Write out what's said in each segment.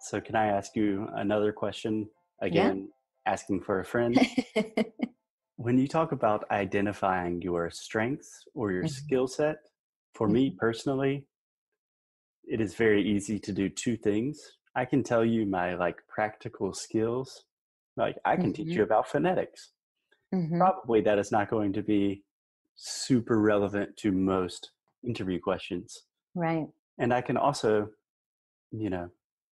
So, can I ask you another question? Again, yeah. asking for a friend. when you talk about identifying your strengths or your mm-hmm. skill set, for mm-hmm. me personally, it is very easy to do two things. I can tell you my like practical skills. Like I can mm-hmm. teach you about phonetics. Mm-hmm. Probably that is not going to be super relevant to most interview questions. Right. And I can also, you know,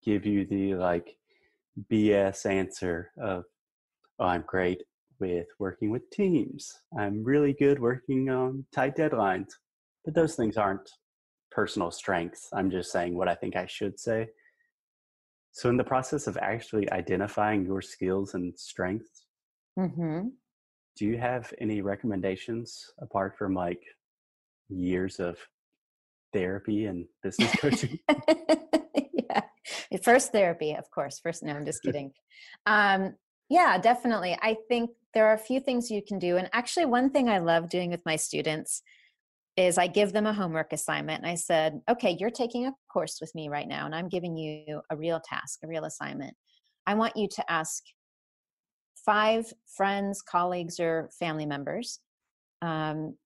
give you the like BS answer of, oh, I'm great with working with teams. I'm really good working on tight deadlines. But those things aren't personal strengths. I'm just saying what I think I should say. So, in the process of actually identifying your skills and strengths, mm-hmm. do you have any recommendations apart from like years of therapy and business coaching? first therapy, of course. First, no, I'm just kidding. Um, yeah, definitely. I think there are a few things you can do. And actually, one thing I love doing with my students is I give them a homework assignment and I said, okay, you're taking a course with me right now and I'm giving you a real task, a real assignment. I want you to ask five friends, colleagues, or family members um,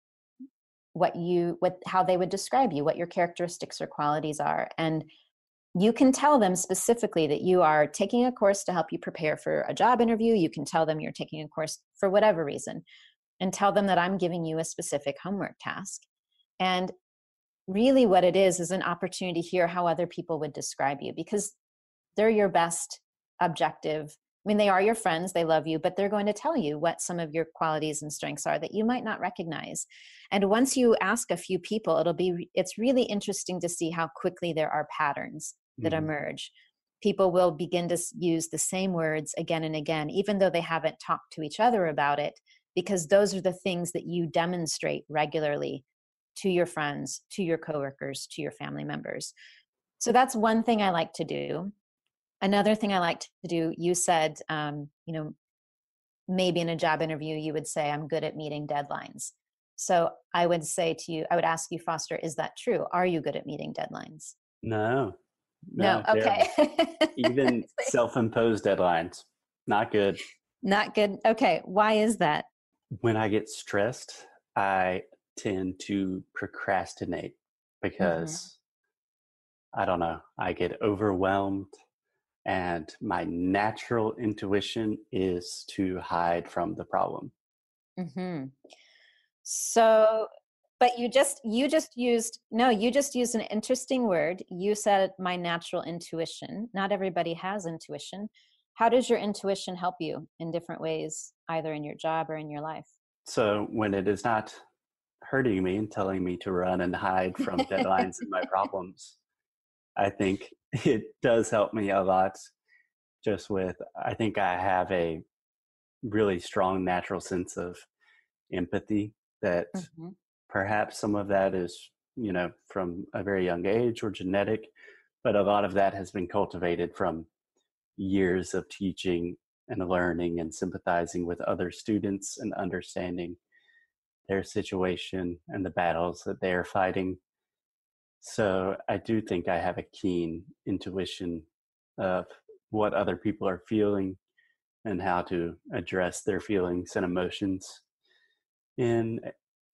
what you what how they would describe you, what your characteristics or qualities are, and you can tell them specifically that you are taking a course to help you prepare for a job interview. You can tell them you're taking a course for whatever reason, and tell them that I'm giving you a specific homework task and really, what it is is an opportunity to hear how other people would describe you because they're your best objective. I mean, they are your friends, they love you, but they're going to tell you what some of your qualities and strengths are that you might not recognize. And once you ask a few people, it'll be it's really interesting to see how quickly there are patterns that mm-hmm. emerge. People will begin to use the same words again and again, even though they haven't talked to each other about it, because those are the things that you demonstrate regularly to your friends, to your coworkers, to your family members. So that's one thing I like to do. Another thing I like to do, you said, um, you know, maybe in a job interview, you would say, I'm good at meeting deadlines. So I would say to you, I would ask you, Foster, is that true? Are you good at meeting deadlines? No. No. no okay. even self imposed deadlines, not good. Not good. Okay. Why is that? When I get stressed, I tend to procrastinate mm-hmm. because mm-hmm. I don't know, I get overwhelmed and my natural intuition is to hide from the problem. Mm-hmm. So, but you just you just used no, you just used an interesting word. You said my natural intuition. Not everybody has intuition. How does your intuition help you in different ways, either in your job or in your life? So when it is not hurting me and telling me to run and hide from deadlines and my problems. I think it does help me a lot just with, I think I have a really strong natural sense of empathy that mm-hmm. perhaps some of that is, you know, from a very young age or genetic, but a lot of that has been cultivated from years of teaching and learning and sympathizing with other students and understanding their situation and the battles that they are fighting. So I do think I have a keen intuition of what other people are feeling and how to address their feelings and emotions in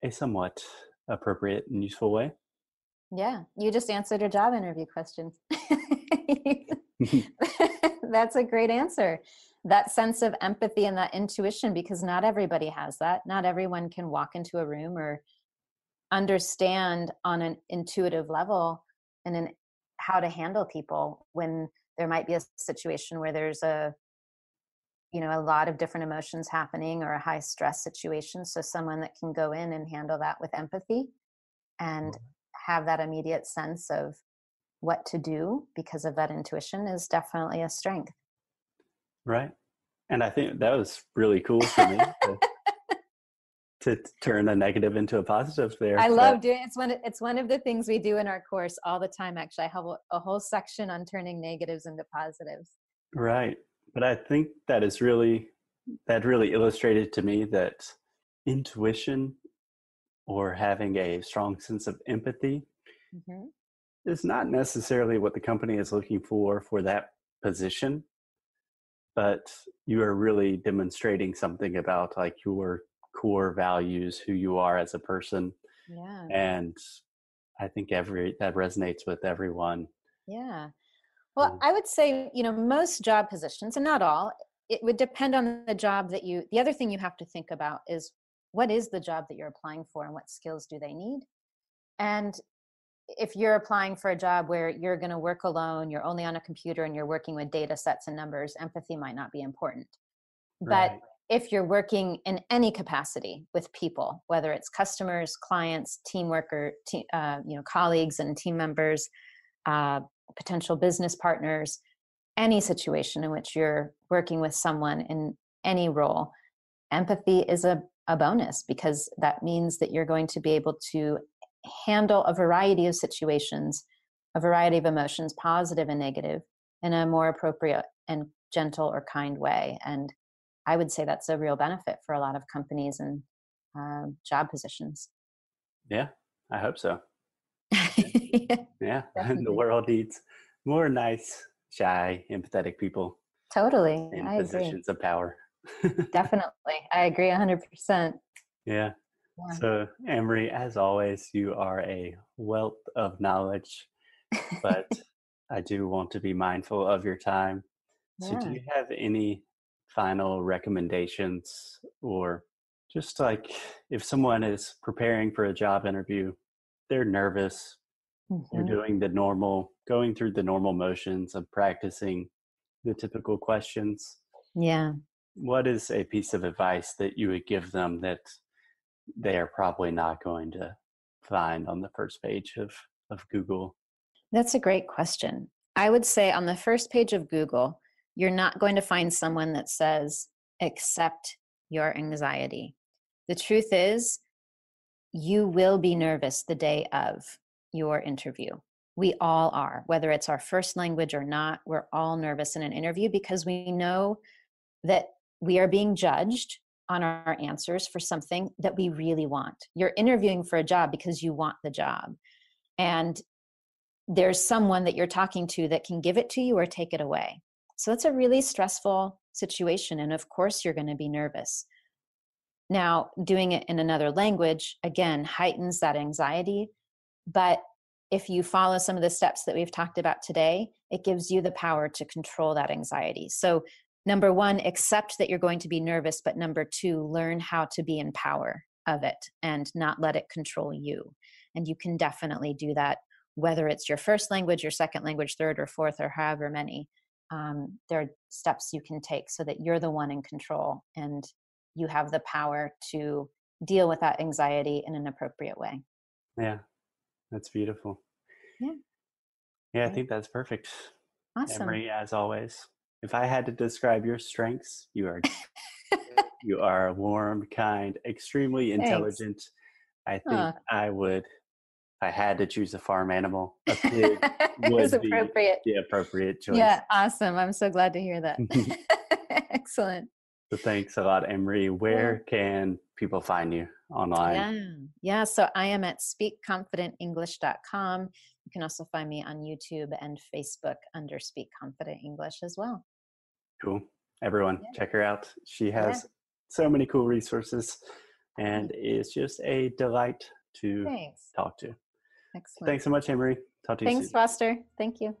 a somewhat appropriate and useful way. Yeah, you just answered a job interview question. That's a great answer that sense of empathy and that intuition because not everybody has that not everyone can walk into a room or understand on an intuitive level and in how to handle people when there might be a situation where there's a you know a lot of different emotions happening or a high stress situation so someone that can go in and handle that with empathy and mm-hmm. have that immediate sense of what to do because of that intuition is definitely a strength Right. And I think that was really cool for me to, turn a negative into a positive there. I love doing it's one it's one of the things we do in our course all the time actually. I have a, a whole section on turning negatives into positives. Right. But I think that is really that really illustrated to me that intuition or having a strong sense of empathy mm-hmm. is not necessarily what the company is looking for for that position, but you are really demonstrating something about like your core values, who you are as a person. Yeah. And I think every that resonates with everyone. Yeah. Well, I would say, you know, most job positions, and not all, it would depend on the job that you, the other thing you have to think about is what is the job that you're applying for and what skills do they need? And if you're applying for a job where you're going to work alone, you're only on a computer and you're working with data sets and numbers, empathy might not be important. But Right. If you're working in any capacity with people, whether it's customers, clients, team worker, te- uh, you know, colleagues and team members, uh, potential business partners, any situation in which you're working with someone in any role, empathy is a, a bonus because that means that you're going to be able to handle a variety of situations, a variety of emotions, positive and negative, in a more appropriate and gentle or kind way. And I would say that's a real benefit for a lot of companies and um, job positions. Yeah, I hope so. Yeah, Yeah. the world needs more nice, shy, empathetic people totally. in I agree. positions of power. Definitely. I agree 100%. yeah. Yeah. So, Emery, as always, you are a wealth of knowledge, but I do want to be mindful of your time. So, do you have any final recommendations or just like if someone is preparing for a job interview, they're nervous, they're Mhm. doing the normal, going through the normal motions of practicing the typical questions? Yeah. What is a piece of advice that you would give them that they are probably not going to find on the first page of, of Google? That's a great question. I would say on the first page of Google, you're not going to find someone that says, accept your anxiety. The truth is, you will be nervous the day of your interview. We all are, whether it's our first language or not, we're all nervous in an interview because we know that we are being judged on our answers for something that we really want. You're interviewing for a job because you want the job. And there's someone that you're talking to that can give it to you or take it away. So it's a really stressful situation. And of course, you're going to be nervous. Now, doing it in another language, again, heightens that anxiety. But if you follow some of the steps that we've talked about today, it gives you the power to control that anxiety. So, number one, accept that you're going to be nervous. But number two, learn how to be in power of it and not let it control you. And you can definitely do that whether it's your first language, your second language, third or fourth, or however many, um, there are steps you can take so that you're the one in control and you have the power to deal with that anxiety in an appropriate way. Yeah, that's beautiful. Yeah. Yeah, I think that's perfect. Awesome. Emery, as always, if I had to describe your strengths, you are you are warm, kind, extremely Thanks. intelligent. I think. I would, I had to choose a farm animal, a pig be appropriate. the appropriate choice. Yeah, awesome. I'm so glad to hear that. Excellent. So thanks a lot, Emery. Where can people find you online? Yeah. Yeah. So I am at speakconfidentenglish.com. You can also find me on YouTube and Facebook under Speak Confident English as well. Cool. Everyone, Yeah. check her out. She Yeah. has so many cool resources and is just a delight to Thanks. talk to. Excellent. Thanks so much, Emery. Talk to you Thanks, soon. Foster. Thank you.